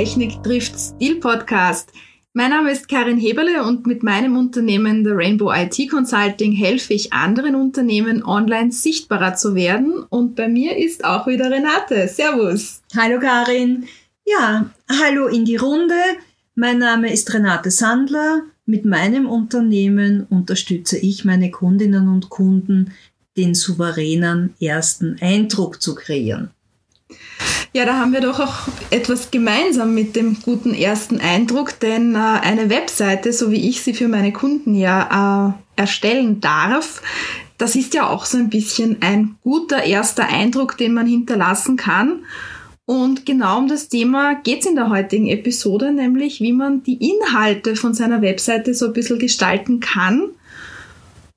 Technik trifft Stil Podcast. Mein Name ist Karin Heberle und mit meinem Unternehmen The Rainbow IT Consulting helfe ich anderen Unternehmen online sichtbarer zu werden. Und bei mir ist auch wieder Renate. Servus. Hallo Karin. Ja, hallo in die Runde. Mein Name ist Renate Sandler. Mit meinem Unternehmen unterstütze ich meine Kundinnen und Kunden, den souveränen ersten Eindruck zu kreieren. Ja, da haben wir doch auch etwas gemeinsam mit dem guten ersten Eindruck, denn äh, eine Webseite, so wie ich sie für meine Kunden ja äh, erstellen darf, das ist ja auch so ein bisschen ein guter erster Eindruck, den man hinterlassen kann. Und genau um das Thema geht es in der heutigen Episode, nämlich wie man die Inhalte von seiner Webseite so ein bisschen gestalten kann.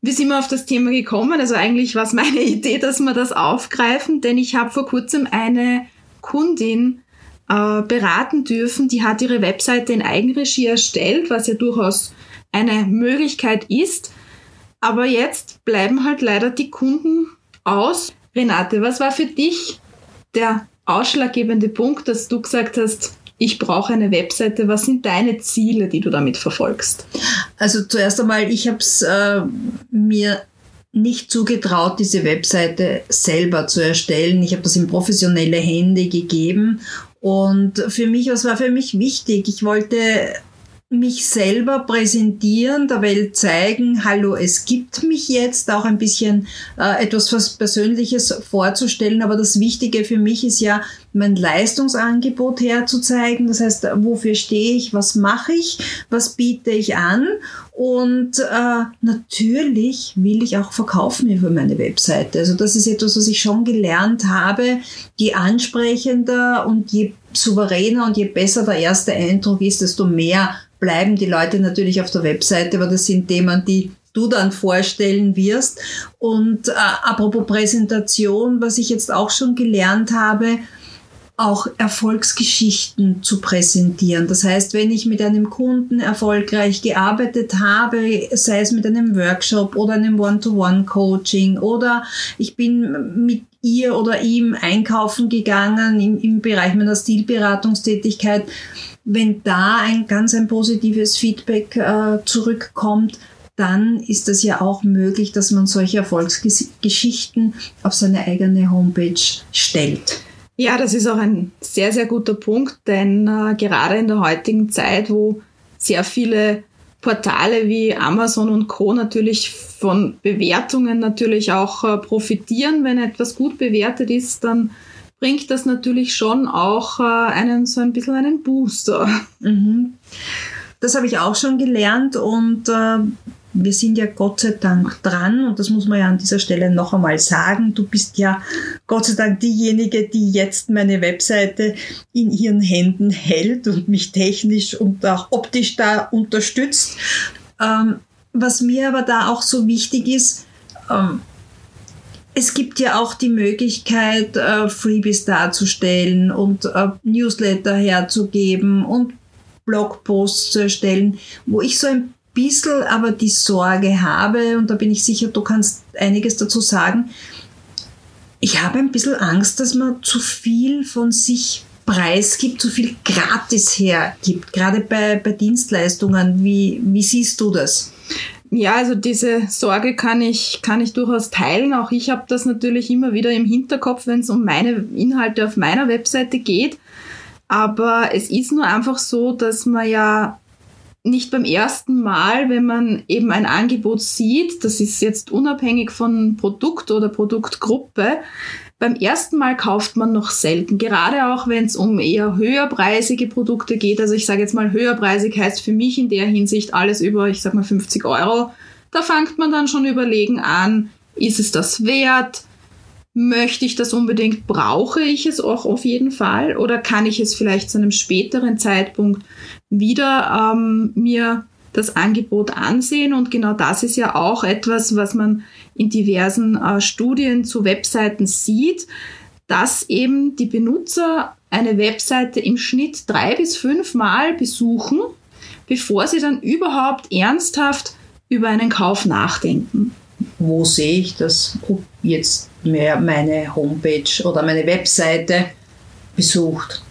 Wie sind wir auf das Thema gekommen? Also eigentlich war es meine Idee, dass wir das aufgreifen, denn ich habe vor kurzem eine Kundin äh, beraten dürfen, die hat ihre Webseite in Eigenregie erstellt, was ja durchaus eine Möglichkeit ist. Aber jetzt bleiben halt leider die Kunden aus. Renate, was war für dich der ausschlaggebende Punkt, dass du gesagt hast, ich brauche eine Webseite. Was sind deine Ziele, die du damit verfolgst? Also zuerst einmal, ich habe es äh, mir nicht zugetraut, diese Webseite selber zu erstellen. Ich habe das in professionelle Hände gegeben. Und für mich, was war für mich wichtig? Ich wollte mich selber präsentieren, der Welt zeigen, hallo, es gibt mich jetzt, auch ein bisschen äh, etwas was Persönliches vorzustellen. Aber das Wichtige für mich ist ja, mein Leistungsangebot herzuzeigen. Das heißt, wofür stehe ich, was mache ich, was biete ich an. Und äh, natürlich will ich auch verkaufen über meine Webseite. Also das ist etwas, was ich schon gelernt habe. Je ansprechender und je souveräner und je besser der erste Eindruck ist, desto mehr bleiben die Leute natürlich auf der Webseite, aber das sind Themen, die du dann vorstellen wirst. Und äh, apropos Präsentation, was ich jetzt auch schon gelernt habe, auch Erfolgsgeschichten zu präsentieren. Das heißt, wenn ich mit einem Kunden erfolgreich gearbeitet habe, sei es mit einem Workshop oder einem One-to-One-Coaching oder ich bin mit ihr oder ihm einkaufen gegangen im, im Bereich meiner Stilberatungstätigkeit, wenn da ein ganz ein positives Feedback äh, zurückkommt, dann ist es ja auch möglich, dass man solche Erfolgsgeschichten auf seine eigene Homepage stellt. Ja, das ist auch ein sehr, sehr guter Punkt, denn äh, gerade in der heutigen Zeit, wo sehr viele Portale wie Amazon und Co. natürlich von Bewertungen natürlich auch äh, profitieren, wenn etwas gut bewertet ist, dann bringt das natürlich schon auch äh, einen so ein bisschen einen Booster. Mhm. Das habe ich auch schon gelernt und äh, wir sind ja Gott sei Dank dran und das muss man ja an dieser Stelle noch einmal sagen. Du bist ja Gott sei Dank diejenige, die jetzt meine Webseite in ihren Händen hält und mich technisch und auch optisch da unterstützt. Ähm, was mir aber da auch so wichtig ist, ähm, es gibt ja auch die Möglichkeit, äh, Freebies darzustellen und äh, Newsletter herzugeben und Blogposts zu erstellen, wo ich so ein bisschen aber die Sorge habe, und da bin ich sicher, du kannst einiges dazu sagen, ich habe ein bisschen Angst, dass man zu viel von sich preisgibt, zu viel gratis hergibt, gerade bei, bei Dienstleistungen. Wie, wie siehst du das? Ja, also diese Sorge kann ich, kann ich durchaus teilen. Auch ich habe das natürlich immer wieder im Hinterkopf, wenn es um meine Inhalte auf meiner Webseite geht. Aber es ist nur einfach so, dass man ja nicht beim ersten Mal, wenn man eben ein Angebot sieht, das ist jetzt unabhängig von Produkt oder Produktgruppe, beim ersten Mal kauft man noch selten, gerade auch wenn es um eher höherpreisige Produkte geht. Also ich sage jetzt mal, höherpreisig heißt für mich in der Hinsicht alles über, ich sag mal 50 Euro. Da fängt man dann schon überlegen an, ist es das wert? Möchte ich das unbedingt? Brauche ich es auch auf jeden Fall? Oder kann ich es vielleicht zu einem späteren Zeitpunkt wieder ähm, mir das Angebot ansehen? Und genau das ist ja auch etwas, was man in diversen äh, Studien zu Webseiten sieht, dass eben die Benutzer eine Webseite im Schnitt drei bis fünf Mal besuchen, bevor sie dann überhaupt ernsthaft über einen Kauf nachdenken. Wo sehe ich das? Ob jetzt mehr meine Homepage oder meine Webseite besucht?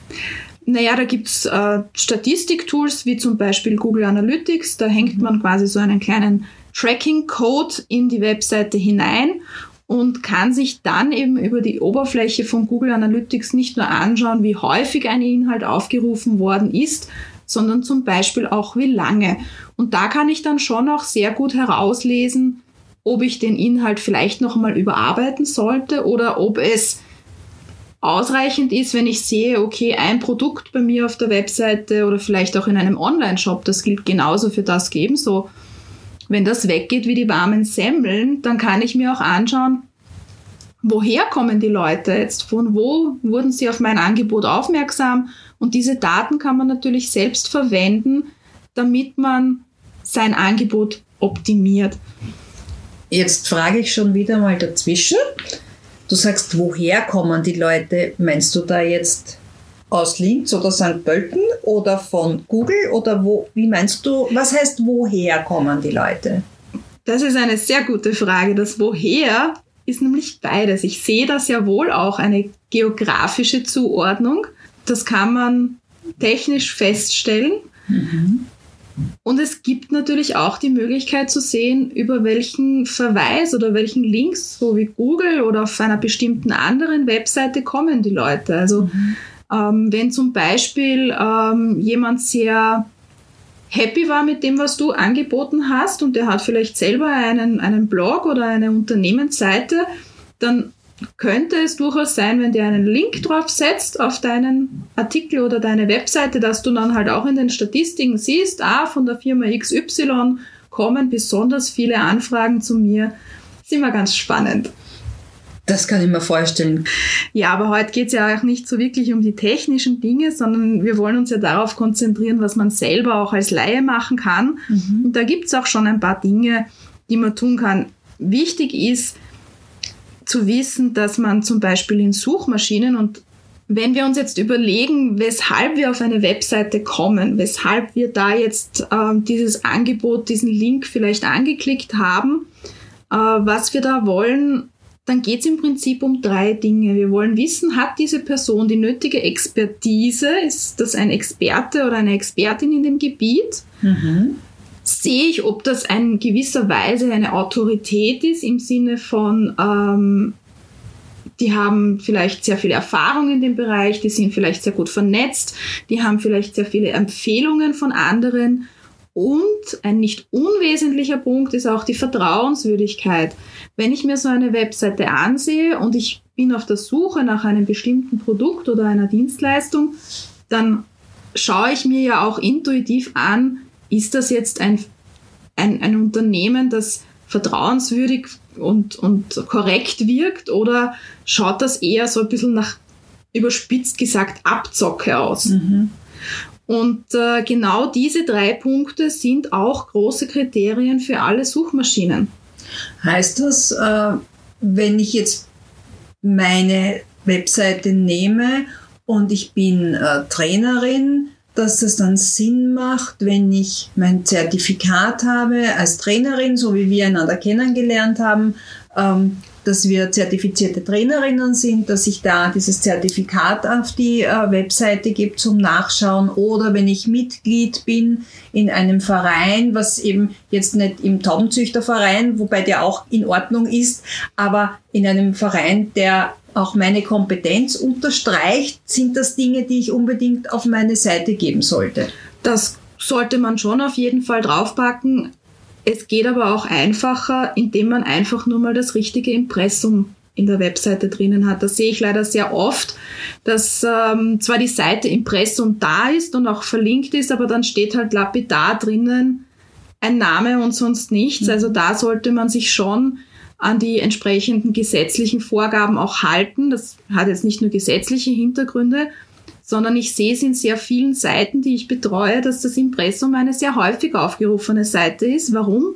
Naja, da gibt's äh, Statistiktools wie zum Beispiel Google Analytics. Da hängt man quasi so einen kleinen Tracking-Code in die Webseite hinein und kann sich dann eben über die Oberfläche von Google Analytics nicht nur anschauen, wie häufig ein Inhalt aufgerufen worden ist, sondern zum Beispiel auch wie lange. Und da kann ich dann schon auch sehr gut herauslesen, ob ich den Inhalt vielleicht noch mal überarbeiten sollte oder ob es ausreichend ist, wenn ich sehe, okay, ein Produkt bei mir auf der Webseite oder vielleicht auch in einem Online-Shop, das gilt genauso für das ebenso. Wenn das weggeht wie die warmen Semmeln, dann kann ich mir auch anschauen, woher kommen die Leute jetzt, von wo wurden sie auf mein Angebot aufmerksam und diese Daten kann man natürlich selbst verwenden, damit man sein Angebot optimiert. Jetzt frage ich schon wieder mal dazwischen. Du sagst, woher kommen die Leute? Meinst du da jetzt aus Linz oder St. Pölten oder von Google oder wo? Wie meinst du, was heißt woher kommen die Leute? Das ist eine sehr gute Frage. Das woher ist nämlich beides. Ich sehe das ja wohl auch eine geografische Zuordnung. Das kann man technisch feststellen. Mhm. Und es gibt natürlich auch die Möglichkeit zu sehen, über welchen Verweis oder welchen Links, so wie Google oder auf einer bestimmten anderen Webseite kommen die Leute. Also mhm. ähm, wenn zum Beispiel ähm, jemand sehr happy war mit dem, was du angeboten hast und der hat vielleicht selber einen, einen Blog oder eine Unternehmensseite, dann könnte es durchaus sein, wenn der einen Link drauf setzt auf deinen Artikel oder deine Webseite, dass du dann halt auch in den Statistiken siehst, ah, von der Firma XY kommen besonders viele Anfragen zu mir. Das ist immer ganz spannend. Das kann ich mir vorstellen. Ja, aber heute geht es ja auch nicht so wirklich um die technischen Dinge, sondern wir wollen uns ja darauf konzentrieren, was man selber auch als Laie machen kann. Mhm. Und da gibt es auch schon ein paar Dinge, die man tun kann. Wichtig ist, zu wissen, dass man zum Beispiel in Suchmaschinen und wenn wir uns jetzt überlegen, weshalb wir auf eine Webseite kommen, weshalb wir da jetzt äh, dieses Angebot, diesen Link vielleicht angeklickt haben, äh, was wir da wollen, dann geht es im Prinzip um drei Dinge. Wir wollen wissen, hat diese Person die nötige Expertise? Ist das ein Experte oder eine Expertin in dem Gebiet? Mhm sehe ich, ob das in gewisser Weise eine Autorität ist im Sinne von, ähm, die haben vielleicht sehr viel Erfahrung in dem Bereich, die sind vielleicht sehr gut vernetzt, die haben vielleicht sehr viele Empfehlungen von anderen. Und ein nicht unwesentlicher Punkt ist auch die Vertrauenswürdigkeit. Wenn ich mir so eine Webseite ansehe und ich bin auf der Suche nach einem bestimmten Produkt oder einer Dienstleistung, dann schaue ich mir ja auch intuitiv an, ist das jetzt ein, ein, ein Unternehmen, das vertrauenswürdig und, und korrekt wirkt oder schaut das eher so ein bisschen nach überspitzt gesagt Abzocke aus? Mhm. Und äh, genau diese drei Punkte sind auch große Kriterien für alle Suchmaschinen. Heißt das, äh, wenn ich jetzt meine Webseite nehme und ich bin äh, Trainerin, dass es dann Sinn macht, wenn ich mein Zertifikat habe als Trainerin, so wie wir einander kennengelernt haben, ähm, dass wir zertifizierte Trainerinnen sind, dass ich da dieses Zertifikat auf die äh, Webseite gebe zum Nachschauen oder wenn ich Mitglied bin in einem Verein, was eben jetzt nicht im Taubenzüchterverein, wobei der auch in Ordnung ist, aber in einem Verein, der auch meine Kompetenz unterstreicht, sind das Dinge, die ich unbedingt auf meine Seite geben sollte. Das sollte man schon auf jeden Fall draufpacken. Es geht aber auch einfacher, indem man einfach nur mal das richtige Impressum in der Webseite drinnen hat. Das sehe ich leider sehr oft, dass ähm, zwar die Seite Impressum da ist und auch verlinkt ist, aber dann steht halt lapidar drinnen ein Name und sonst nichts. Mhm. Also da sollte man sich schon an die entsprechenden gesetzlichen Vorgaben auch halten. Das hat jetzt nicht nur gesetzliche Hintergründe, sondern ich sehe es in sehr vielen Seiten, die ich betreue, dass das Impressum eine sehr häufig aufgerufene Seite ist. Warum?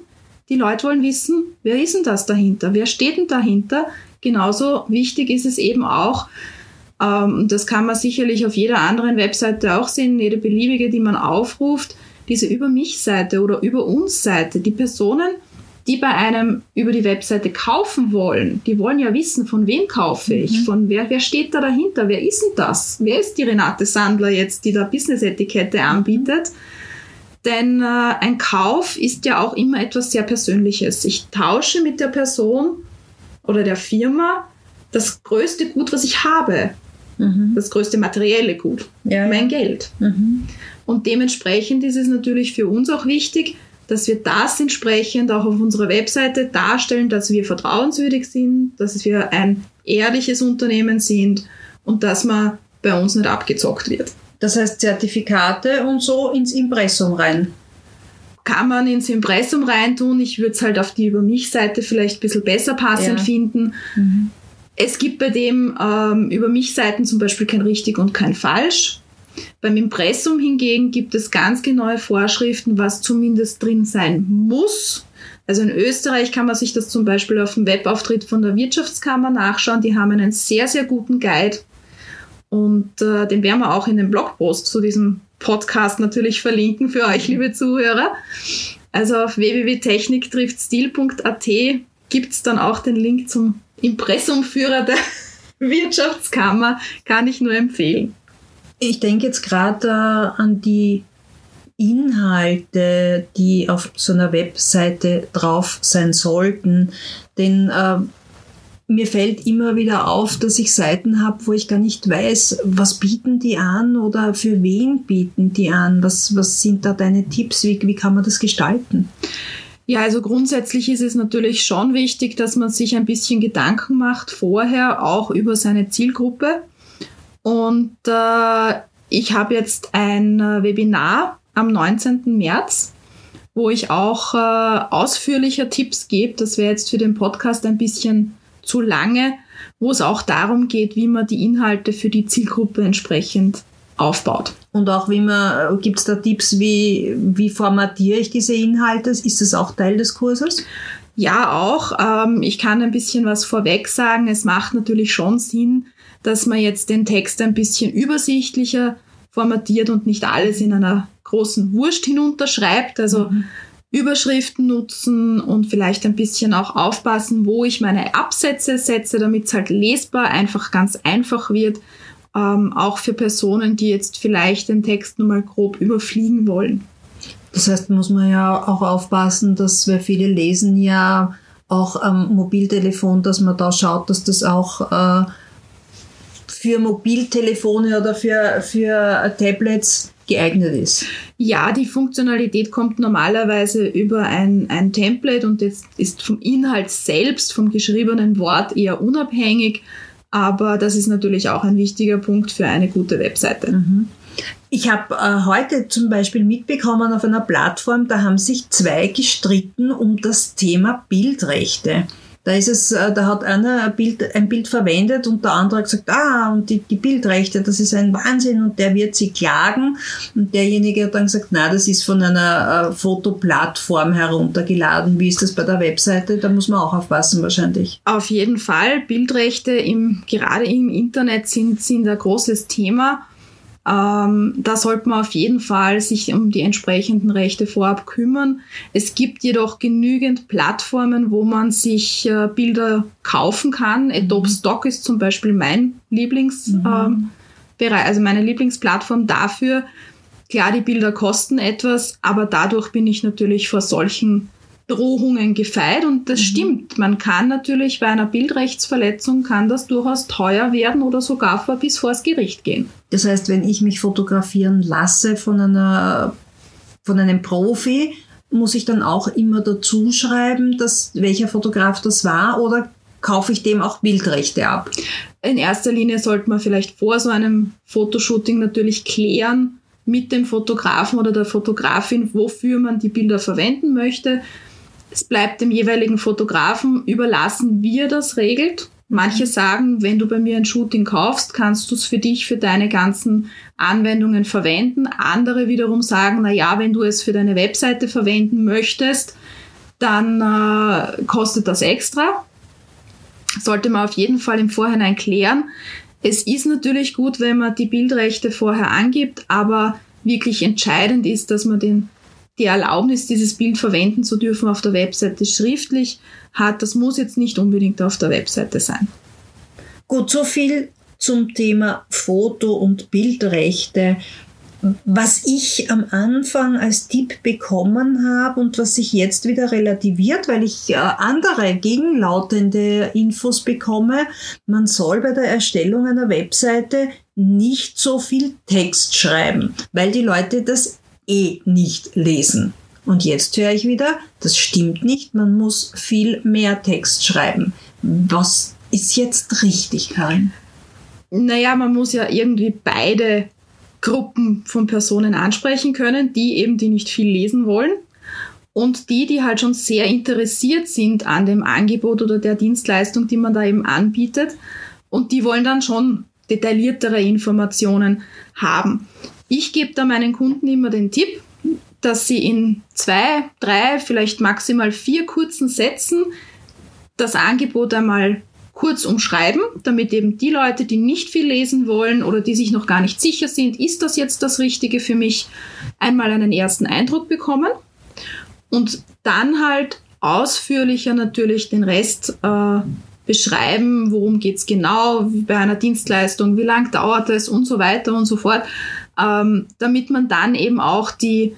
Die Leute wollen wissen, wer ist denn das dahinter? Wer steht denn dahinter? Genauso wichtig ist es eben auch, ähm, das kann man sicherlich auf jeder anderen Webseite auch sehen, jede beliebige, die man aufruft, diese Über mich Seite oder Über uns Seite. Die Personen die bei einem über die Webseite kaufen wollen, die wollen ja wissen, von wem kaufe ich, mhm. von wer, wer steht da dahinter, wer ist denn das? Wer ist die Renate Sandler jetzt, die da Business-Etikette anbietet? Denn äh, ein Kauf ist ja auch immer etwas sehr Persönliches. Ich tausche mit der Person oder der Firma das größte Gut, was ich habe. Mhm. Das größte materielle Gut. Ja. Mein Geld. Mhm. Und dementsprechend ist es natürlich für uns auch wichtig, dass wir das entsprechend auch auf unserer Webseite darstellen, dass wir vertrauenswürdig sind, dass wir ein ehrliches Unternehmen sind und dass man bei uns nicht abgezockt wird. Das heißt Zertifikate und so ins Impressum rein. Kann man ins Impressum reintun. Ich würde es halt auf die Über mich-Seite vielleicht ein bisschen besser passend ja. finden. Mhm. Es gibt bei dem ähm, Über mich-Seiten zum Beispiel kein richtig und kein falsch. Beim Impressum hingegen gibt es ganz genaue Vorschriften, was zumindest drin sein muss. Also in Österreich kann man sich das zum Beispiel auf dem Webauftritt von der Wirtschaftskammer nachschauen. Die haben einen sehr, sehr guten Guide. Und äh, den werden wir auch in den Blogpost zu diesem Podcast natürlich verlinken für euch, liebe Zuhörer. Also auf www.techniktriftstil.at gibt es dann auch den Link zum Impressumführer der Wirtschaftskammer. Kann ich nur empfehlen. Ich denke jetzt gerade äh, an die Inhalte, die auf so einer Webseite drauf sein sollten. Denn äh, mir fällt immer wieder auf, dass ich Seiten habe, wo ich gar nicht weiß, was bieten die an oder für wen bieten die an? Was, was sind da deine Tipps? Wie, wie kann man das gestalten? Ja, also grundsätzlich ist es natürlich schon wichtig, dass man sich ein bisschen Gedanken macht vorher auch über seine Zielgruppe. Und äh, ich habe jetzt ein äh, Webinar am 19. März, wo ich auch äh, ausführlicher Tipps gebe. Das wäre jetzt für den Podcast ein bisschen zu lange, wo es auch darum geht, wie man die Inhalte für die Zielgruppe entsprechend aufbaut. Und auch wie man, äh, gibt es da Tipps, wie, wie formatiere ich diese Inhalte? Ist das auch Teil des Kurses? Ja, auch. Ähm, ich kann ein bisschen was vorweg sagen. Es macht natürlich schon Sinn, dass man jetzt den Text ein bisschen übersichtlicher formatiert und nicht alles in einer großen Wurst hinunterschreibt. Also mhm. Überschriften nutzen und vielleicht ein bisschen auch aufpassen, wo ich meine Absätze setze, damit es halt lesbar einfach ganz einfach wird. Ähm, auch für Personen, die jetzt vielleicht den Text nur mal grob überfliegen wollen. Das heißt, muss man ja auch aufpassen, dass, weil viele lesen ja auch am Mobiltelefon, dass man da schaut, dass das auch äh, für Mobiltelefone oder für, für Tablets geeignet ist. Ja, die Funktionalität kommt normalerweise über ein, ein Template und das ist vom Inhalt selbst, vom geschriebenen Wort eher unabhängig, aber das ist natürlich auch ein wichtiger Punkt für eine gute Webseite. Mhm. Ich habe äh, heute zum Beispiel mitbekommen auf einer Plattform, da haben sich zwei gestritten um das Thema Bildrechte. Da ist es, äh, da hat einer ein Bild, ein Bild verwendet und der andere hat gesagt, ah, und die, die Bildrechte, das ist ein Wahnsinn und der wird sie klagen. Und derjenige hat dann gesagt, na, das ist von einer äh, Fotoplattform heruntergeladen. Wie ist das bei der Webseite? Da muss man auch aufpassen wahrscheinlich. Auf jeden Fall. Bildrechte im, gerade im Internet sind, sind ein großes Thema. Ähm, da sollte man auf jeden Fall sich um die entsprechenden Rechte vorab kümmern. Es gibt jedoch genügend Plattformen, wo man sich äh, Bilder kaufen kann. Adobe Stock ist zum Beispiel mein Lieblingsbereich, mhm. ähm, also meine Lieblingsplattform dafür. Klar, die Bilder kosten etwas, aber dadurch bin ich natürlich vor solchen Drohungen gefeit und das mhm. stimmt. Man kann natürlich bei einer Bildrechtsverletzung kann das durchaus teuer werden oder sogar vor, bis vor das Gericht gehen. Das heißt, wenn ich mich fotografieren lasse von einer, von einem Profi, muss ich dann auch immer dazu schreiben, dass welcher Fotograf das war oder kaufe ich dem auch Bildrechte ab? In erster Linie sollte man vielleicht vor so einem Fotoshooting natürlich klären mit dem Fotografen oder der Fotografin, wofür man die Bilder verwenden möchte. Es bleibt dem jeweiligen Fotografen überlassen, wie er das regelt. Manche sagen, wenn du bei mir ein Shooting kaufst, kannst du es für dich, für deine ganzen Anwendungen verwenden. Andere wiederum sagen, na ja, wenn du es für deine Webseite verwenden möchtest, dann äh, kostet das extra. Sollte man auf jeden Fall im Vorhinein klären. Es ist natürlich gut, wenn man die Bildrechte vorher angibt, aber wirklich entscheidend ist, dass man den die Erlaubnis, dieses Bild verwenden zu dürfen auf der Webseite schriftlich hat. Das muss jetzt nicht unbedingt auf der Webseite sein. Gut, so viel zum Thema Foto- und Bildrechte. Was ich am Anfang als Tipp bekommen habe und was sich jetzt wieder relativiert, weil ich äh, andere gegenlautende Infos bekomme, man soll bei der Erstellung einer Webseite nicht so viel Text schreiben, weil die Leute das eh nicht lesen. Und jetzt höre ich wieder, das stimmt nicht, man muss viel mehr Text schreiben. Was ist jetzt richtig, Karin? Naja, man muss ja irgendwie beide Gruppen von Personen ansprechen können, die eben, die nicht viel lesen wollen und die, die halt schon sehr interessiert sind an dem Angebot oder der Dienstleistung, die man da eben anbietet und die wollen dann schon detailliertere Informationen haben. Ich gebe da meinen Kunden immer den Tipp, dass sie in zwei, drei, vielleicht maximal vier kurzen Sätzen das Angebot einmal kurz umschreiben, damit eben die Leute, die nicht viel lesen wollen oder die sich noch gar nicht sicher sind, ist das jetzt das Richtige für mich, einmal einen ersten Eindruck bekommen und dann halt ausführlicher natürlich den Rest äh, beschreiben, worum geht's genau, bei einer Dienstleistung, wie lang dauert es und so weiter und so fort, ähm, damit man dann eben auch die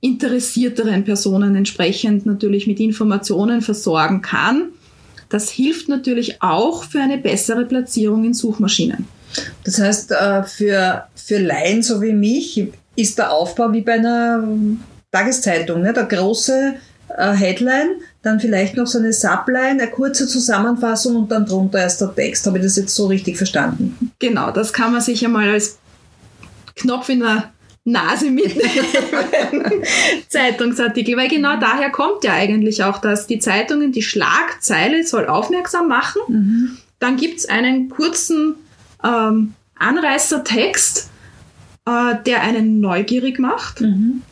interessierteren Personen entsprechend natürlich mit Informationen versorgen kann das hilft natürlich auch für eine bessere Platzierung in Suchmaschinen. Das heißt, äh, für, für Laien so wie mich ist der Aufbau wie bei einer Tageszeitung. Ne? Der große äh, Headline, dann vielleicht noch so eine Subline, eine kurze Zusammenfassung und dann drunter erst der Text. Habe ich das jetzt so richtig verstanden? Genau, das kann man sich ja mal als Knopf in der Nase mitnehmen. Zeitungsartikel, weil genau daher kommt ja eigentlich auch das. Die Zeitungen, die Schlagzeile soll aufmerksam machen. Mhm. Dann gibt's einen kurzen ähm, Anreißertext, äh, der einen neugierig macht. Mhm.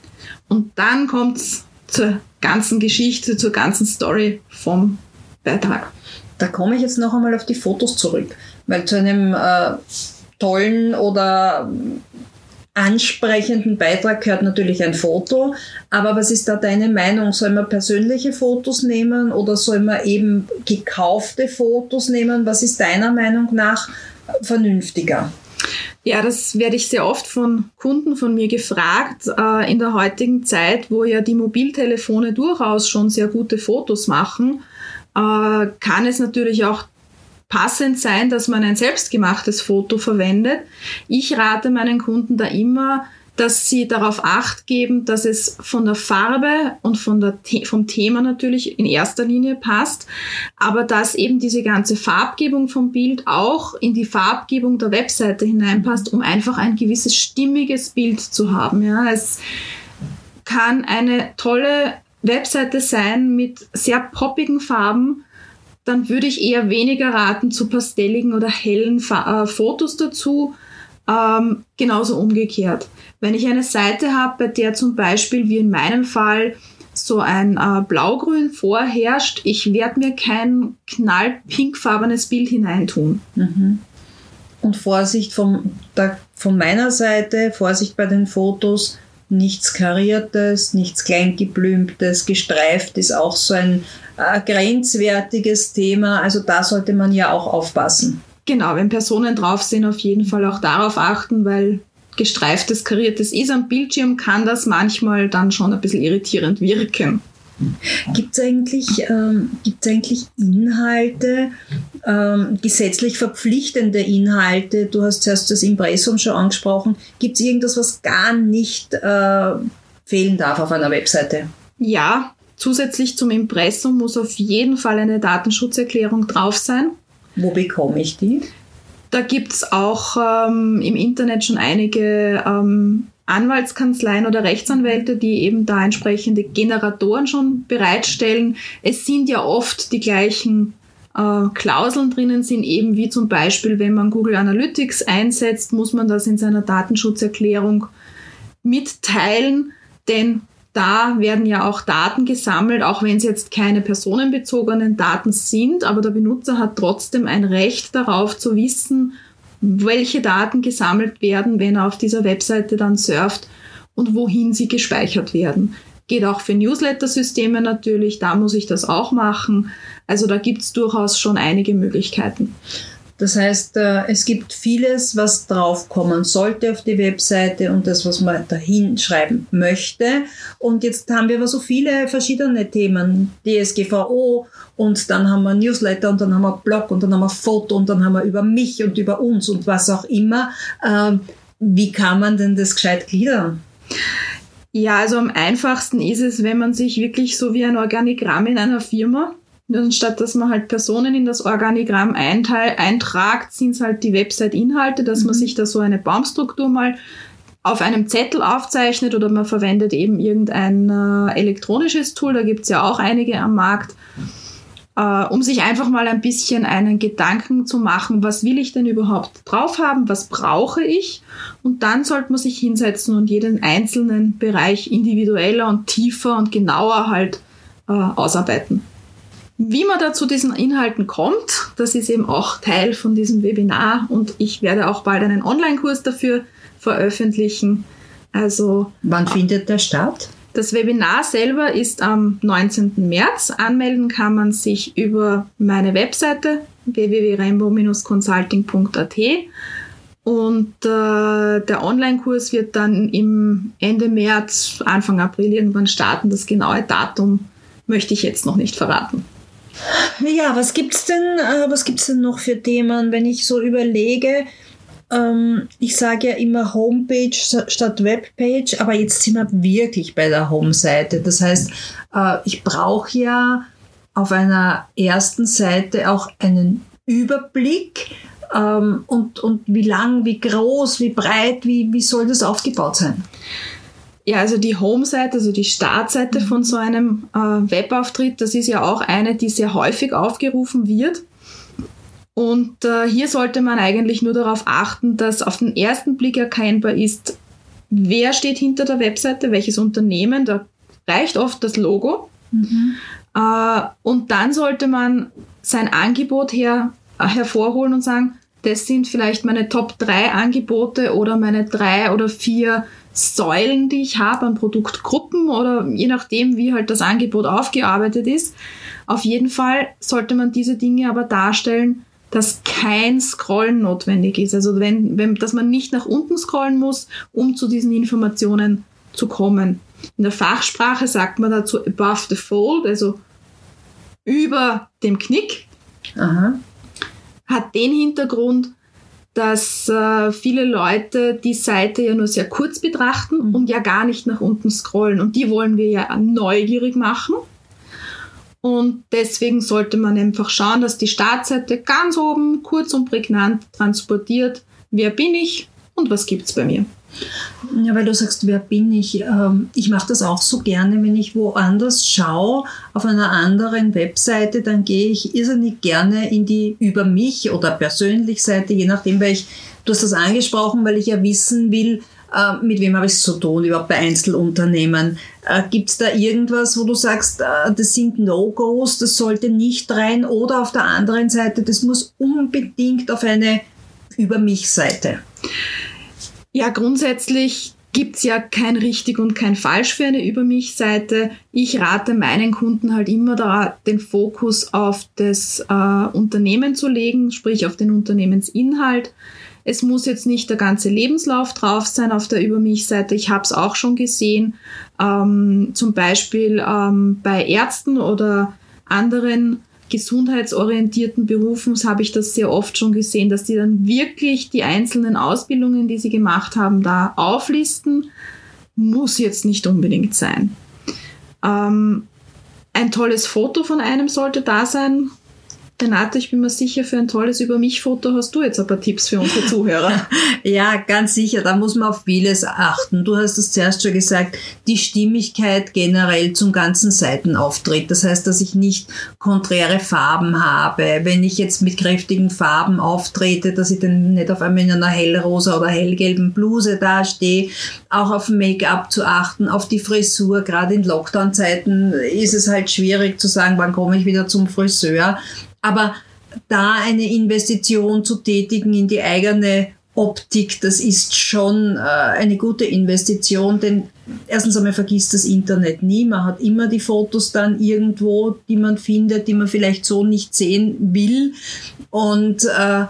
Und dann kommt's zur ganzen Geschichte, zur ganzen Story vom Beitrag. Da komme ich jetzt noch einmal auf die Fotos zurück, weil zu einem äh, tollen oder ansprechenden Beitrag gehört natürlich ein Foto. Aber was ist da deine Meinung? Soll man persönliche Fotos nehmen oder soll man eben gekaufte Fotos nehmen? Was ist deiner Meinung nach vernünftiger? Ja, das werde ich sehr oft von Kunden von mir gefragt. Äh, in der heutigen Zeit, wo ja die Mobiltelefone durchaus schon sehr gute Fotos machen, äh, kann es natürlich auch passend sein, dass man ein selbstgemachtes Foto verwendet. Ich rate meinen Kunden da immer, dass sie darauf acht geben, dass es von der Farbe und von der vom Thema natürlich in erster Linie passt, aber dass eben diese ganze Farbgebung vom Bild auch in die Farbgebung der Webseite hineinpasst, um einfach ein gewisses stimmiges Bild zu haben. Ja, es kann eine tolle Webseite sein mit sehr poppigen Farben, dann würde ich eher weniger raten zu pastelligen oder hellen Fa äh, Fotos dazu. Ähm, genauso umgekehrt. Wenn ich eine Seite habe, bei der zum Beispiel wie in meinem Fall so ein äh, Blaugrün vorherrscht, ich werde mir kein knallpinkfarbenes Bild hineintun. Mhm. Und Vorsicht vom, da, von meiner Seite, Vorsicht bei den Fotos, nichts Kariertes, nichts Kleingeblümtes, gestreift ist auch so ein äh, grenzwertiges Thema. Also da sollte man ja auch aufpassen. Genau, wenn Personen drauf sind, auf jeden Fall auch darauf achten, weil gestreiftes, kariertes ist am Bildschirm, kann das manchmal dann schon ein bisschen irritierend wirken. Gibt es eigentlich, ähm, gibt's eigentlich Inhalte, ähm, gesetzlich verpflichtende Inhalte? Du hast zuerst das Impressum schon angesprochen. Gibt es irgendwas, was gar nicht äh, fehlen darf auf einer Webseite? Ja, Zusätzlich zum Impressum muss auf jeden Fall eine Datenschutzerklärung drauf sein. Wo bekomme ich die? Da gibt es auch ähm, im Internet schon einige ähm, Anwaltskanzleien oder Rechtsanwälte, die eben da entsprechende Generatoren schon bereitstellen. Es sind ja oft die gleichen äh, Klauseln drinnen, sind eben wie zum Beispiel, wenn man Google Analytics einsetzt, muss man das in seiner Datenschutzerklärung mitteilen, denn da werden ja auch Daten gesammelt, auch wenn es jetzt keine personenbezogenen Daten sind, aber der Benutzer hat trotzdem ein Recht darauf zu wissen, welche Daten gesammelt werden, wenn er auf dieser Webseite dann surft. und wohin sie gespeichert werden. Geht auch für Newsletter-Systeme natürlich, da muss ich das auch machen. Also da gibt's durchaus schon einige Möglichkeiten. Das heißt, äh, es gibt vieles, was draufkommen sollte auf die Webseite und das, was man dahin schreiben möchte. Und jetzt haben wir aber so viele verschiedene Themen. DSGVO und dann haben wir Newsletter und dann haben wir Blog und dann haben wir Foto und dann haben wir über mich und über uns und was auch immer. Ähm, wie kann man denn das gescheit gliedern? Ja, also am einfachsten ist es, wenn man sich wirklich so wie ein Organigramm in einer Firma Anstatt dass man halt Personen in das Organigramm einteil, eintragt, sind es halt die Website-Inhalte, dass mhm. man sich da so eine Baumstruktur mal auf einem Zettel aufzeichnet oder man verwendet eben irgendein äh, elektronisches Tool, da gibt's ja auch einige am Markt, äh, um sich einfach mal ein bisschen einen Gedanken zu machen, was will ich denn überhaupt drauf haben, was brauche ich und dann sollte man sich hinsetzen und jeden einzelnen Bereich individueller und tiefer und genauer halt äh, ausarbeiten. Wie man da zu diesen Inhalten kommt, das ist eben auch Teil von diesem Webinar und ich werde auch bald einen Online-Kurs dafür veröffentlichen. Also wann findet der statt? Das Webinar selber ist am 19. März. Anmelden kann man sich über meine Webseite www.rainbow-consulting.at und äh, der Online-Kurs wird dann im Ende März, Anfang April irgendwann starten. Das genaue Datum möchte ich jetzt noch nicht verraten. Ja, was gibt's denn, äh, was gibt's denn noch für Themen, wenn ich so überlege? Ähm, ich sage ja immer Homepage statt Webpage, aber jetzt sind wir wirklich bei der Home-Seite. Das heißt, äh, ich brauche ja auf einer ersten Seite auch einen Überblick ähm, und, und wie lang, wie groß, wie breit, wie, wie soll das aufgebaut sein? Ja, also die Home-Seite, also die Startseite mhm. von so einem äh, Webauftritt, das ist ja auch eine, die sehr häufig aufgerufen wird. Und äh, hier sollte man eigentlich nur darauf achten, dass auf den ersten Blick erkennbar ist, wer steht hinter der Webseite, welches Unternehmen. Da reicht oft das Logo. Mhm. Äh, und dann sollte man sein Angebot her, äh, hervorholen und sagen, das sind vielleicht meine Top 3 Angebote oder meine drei oder vier Säulen, die ich habe an Produktgruppen oder je nachdem, wie halt das Angebot aufgearbeitet ist. Auf jeden Fall sollte man diese Dinge aber darstellen, dass kein Scrollen notwendig ist. Also wenn, wenn, dass man nicht nach unten scrollen muss, um zu diesen Informationen zu kommen. In der Fachsprache sagt man dazu above the fold, also über dem Knick. Aha. Hat den Hintergrund, dass äh, viele Leute die Seite ja nur sehr kurz betrachten mhm. und ja gar nicht nach unten scrollen. Und die wollen wir ja neugierig machen. Und deswegen sollte man einfach schauen, dass die Startseite ganz oben kurz und prägnant transportiert, wer bin ich und was gibt's bei mir. Ja, weil du sagst, wer bin ich? Ähm, ich mache das auch so gerne, wenn ich woanders schaue, auf einer anderen Webseite, dann gehe ich irrsinnig gerne in die über mich oder persönlich Seite, je nachdem, weil ich, du hast das angesprochen, weil ich ja wissen will, äh, mit wem habe ich es zu tun, überhaupt bei Einzelunternehmen. Äh, Gibt es da irgendwas, wo du sagst, äh, das sind No-Gos, das sollte nicht rein oder auf der anderen Seite, das muss unbedingt auf eine über mich Seite? Ja, grundsätzlich gibt's ja kein richtig und kein falsch für eine Über mich-Seite. Ich rate meinen Kunden halt immer da, den Fokus auf das äh, Unternehmen zu legen, sprich auf den Unternehmensinhalt. Es muss jetzt nicht der ganze Lebenslauf drauf sein auf der Über mich-Seite. Ich habe es auch schon gesehen, ähm, zum Beispiel ähm, bei Ärzten oder anderen gesundheitsorientierten Berufen habe ich das sehr oft schon gesehen, dass die dann wirklich die einzelnen Ausbildungen, die sie gemacht haben, da auflisten. Muss jetzt nicht unbedingt sein. Ähm, ein tolles Foto von einem sollte da sein, Renate, ich bin mir sicher, für ein tolles Über mich-Foto hast du jetzt ein paar Tipps für unsere Zuhörer. ja, ganz sicher. Da muss man auf vieles achten. Du hast es zuerst schon gesagt, die Stimmigkeit generell zum ganzen Seitenauftritt. Das heißt, dass ich nicht konträre Farben habe. Wenn ich jetzt mit kräftigen Farben auftrete, dass ich dann nicht auf einmal in einer hellrosa oder hellgelben Bluse dastehe. Auch auf Make-up zu achten, auf die Frisur. Gerade in Lockdown-Zeiten ist es halt schwierig zu sagen, wann komme ich wieder zum Friseur. Aber da eine Investition zu tätigen in die eigene Optik, das ist schon äh, eine gute Investition, denn erstens einmal vergisst das Internet nie. Man hat immer die Fotos dann irgendwo, die man findet, die man vielleicht so nicht sehen will. Und äh,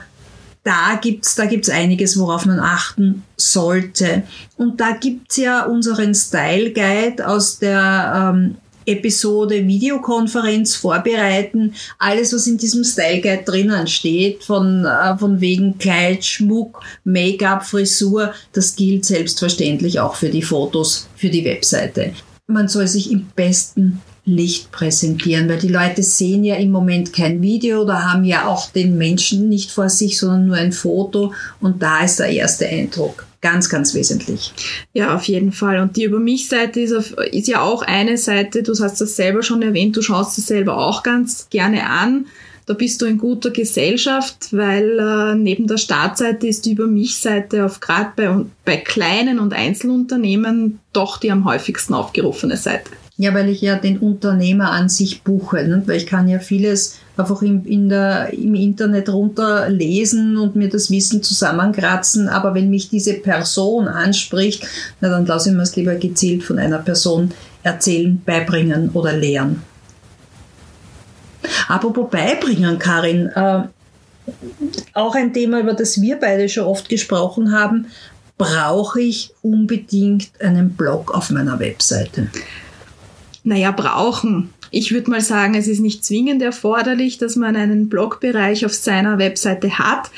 da gibt's da gibt's einiges, worauf man achten sollte. Und da gibt's ja unseren Style Guide aus der ähm, Episode Videokonferenz vorbereiten. Alles, was in diesem Style Guide drinnen steht, von, äh, von wegen Kleid, Schmuck, Make-up, Frisur, das gilt selbstverständlich auch für die Fotos, für die Webseite. Man soll sich im besten Licht präsentieren, weil die Leute sehen ja im Moment kein Video oder haben ja auch den Menschen nicht vor sich, sondern nur ein Foto und da ist der erste Eindruck. Ganz, ganz wesentlich. Ja, auf jeden Fall. Und die Über mich-Seite ist, ist ja auch eine Seite, du hast das selber schon erwähnt, du schaust es selber auch ganz gerne an. Da bist du in guter Gesellschaft, weil äh, neben der Startseite ist die Über mich-Seite auf gerade bei, bei kleinen und Einzelunternehmen doch die am häufigsten aufgerufene Seite. Ja, weil ich ja den Unternehmer an sich buche, ne? weil ich kann ja vieles einfach im, in der, im Internet runterlesen und mir das Wissen zusammenkratzen, aber wenn mich diese Person anspricht, na, dann lasse ich mir es lieber gezielt von einer Person erzählen, beibringen oder lehren. Apropos beibringen, Karin, äh, auch ein Thema, über das wir beide schon oft gesprochen haben, brauche ich unbedingt einen Blog auf meiner Webseite? Naja, brauchen. Ich würde mal sagen, es ist nicht zwingend erforderlich, dass man einen Blogbereich auf seiner Webseite hat,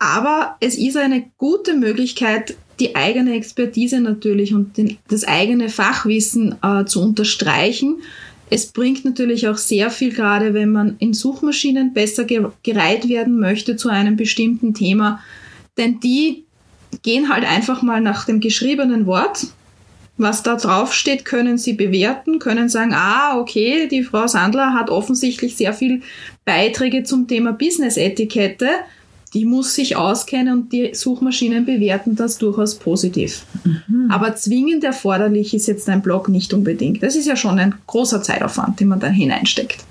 aber es ist eine gute Möglichkeit, die eigene Expertise natürlich und den, das eigene Fachwissen äh, zu unterstreichen. Es bringt natürlich auch sehr viel, gerade wenn man in Suchmaschinen besser gereiht werden möchte zu einem bestimmten Thema, denn die gehen halt einfach mal nach dem geschriebenen Wort was da drauf steht, können Sie bewerten, können sagen, ah, okay, die Frau Sandler hat offensichtlich sehr viel Beiträge zum Thema Business-Etikette. Die muss sich auskennen und die Suchmaschinen bewerten das durchaus positiv. Mhm. Aber zwingend erforderlich ist jetzt ein Blog nicht unbedingt. Das ist ja schon ein großer Zeitaufwand, den man da hineinsteckt.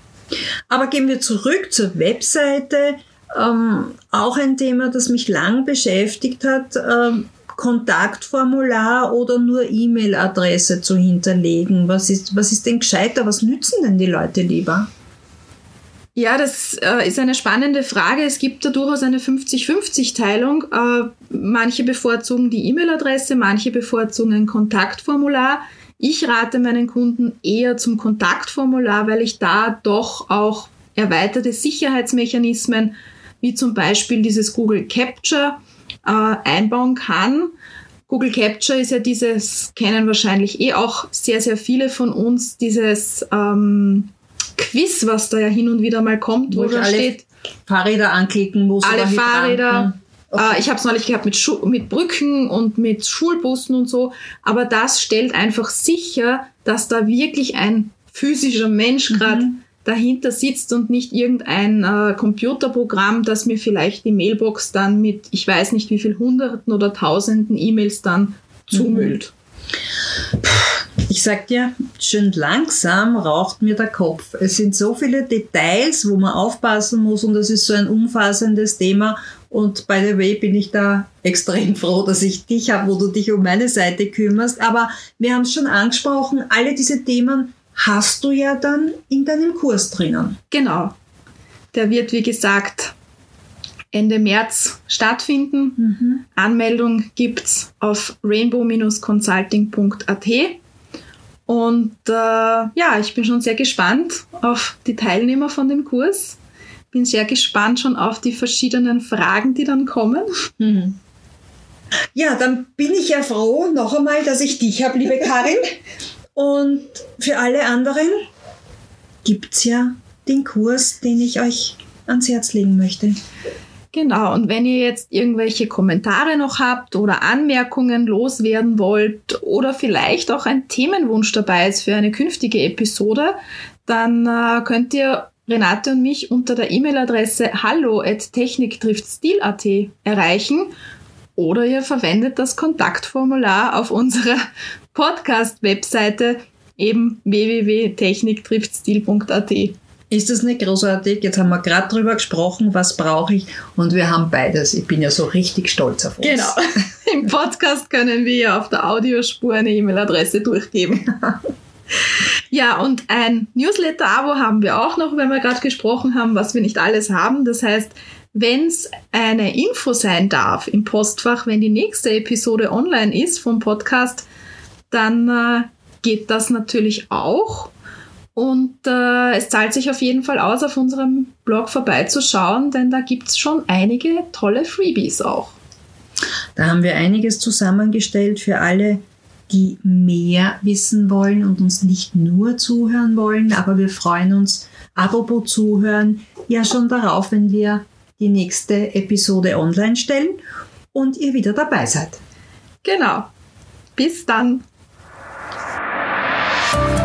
Aber gehen wir zurück zur Webseite. Ähm, auch ein Thema, das mich lang beschäftigt hat. Ähm, Kontaktformular oder nur E-Mail-Adresse zu hinterlegen? Was ist, was ist denn gescheiter? Was nützen denn die Leute lieber? Ja, das äh, ist eine spannende Frage. Es gibt da durchaus eine 50-50-Teilung. Äh, manche bevorzugen die E-Mail-Adresse, manche bevorzugen ein Kontaktformular. Ich rate meinen Kunden eher zum Kontaktformular, weil ich da doch auch erweiterte Sicherheitsmechanismen, wie zum Beispiel dieses Google Capture, äh, einbauen kann. Google Capture ist ja dieses, kennen wahrscheinlich eh auch sehr, sehr viele von uns, dieses ähm, Quiz, was da ja hin und wieder mal kommt, wo, wo da steht. Fahrräder anklicken muss. Alle Fahrräder. Okay. Äh, ich habe es neulich gehabt mit, Schu mit Brücken und mit Schulbussen und so. Aber das stellt einfach sicher, dass da wirklich ein physischer Mensch gerade mhm dahinter sitzt und nicht irgendein äh, Computerprogramm, das mir vielleicht die Mailbox dann mit, ich weiß nicht wie viel Hunderten oder Tausenden E-Mails dann zumüllt. Ich sag dir, schön langsam raucht mir der Kopf. Es sind so viele Details, wo man aufpassen muss und es ist so ein umfassendes Thema. Und by the way bin ich da extrem froh, dass ich dich habe, wo du dich um meine Seite kümmerst. Aber wir haben es schon angesprochen, alle diese Themen hast du ja dann in deinem Kurs drinnen. Genau. Der wird, wie gesagt, Ende März stattfinden. Mhm. Anmeldung gibt's auf rainbow-consulting.at. Und äh, ja, ich bin schon sehr gespannt auf die Teilnehmer von dem Kurs. Bin sehr gespannt schon auf die verschiedenen Fragen, die dann kommen. Mhm. Ja, dann bin ich ja froh, noch einmal, dass ich dich habe, liebe Karin. Und für alle anderen gibt es ja den Kurs, den ich euch ans Herz legen möchte. Genau, und wenn ihr jetzt irgendwelche Kommentare noch habt oder Anmerkungen loswerden wollt oder vielleicht auch ein Themenwunsch dabei ist für eine künftige Episode, dann äh, könnt ihr Renate und mich unter der E-Mail-Adresse hallo at techniktriftstil.at erreichen oder ihr verwendet das Kontaktformular auf unserer Podcast-Webseite eben www.techniktriftstil.at. Ist das nicht großartig? Jetzt haben wir gerade drüber gesprochen, was brauche ich und wir haben beides. Ich bin ja so richtig stolz auf uns. Genau. Im Podcast können wir auf der Audiospur eine E-Mail-Adresse durchgeben. Ja, und ein Newsletter-Abo haben wir auch noch, wenn wir gerade gesprochen haben, was wir nicht alles haben. Das heißt, wenn es eine Info sein darf im Postfach, wenn die nächste Episode online ist vom Podcast, dann äh, geht das natürlich auch. Und äh, es zahlt sich auf jeden Fall aus, auf unserem Blog vorbeizuschauen, denn da gibt es schon einige tolle Freebies auch. Da haben wir einiges zusammengestellt für alle, die mehr wissen wollen und uns nicht nur zuhören wollen, aber wir freuen uns, apropos zuhören, ja schon darauf, wenn wir die nächste Episode online stellen und ihr wieder dabei seid. Genau. Bis dann. Thank you.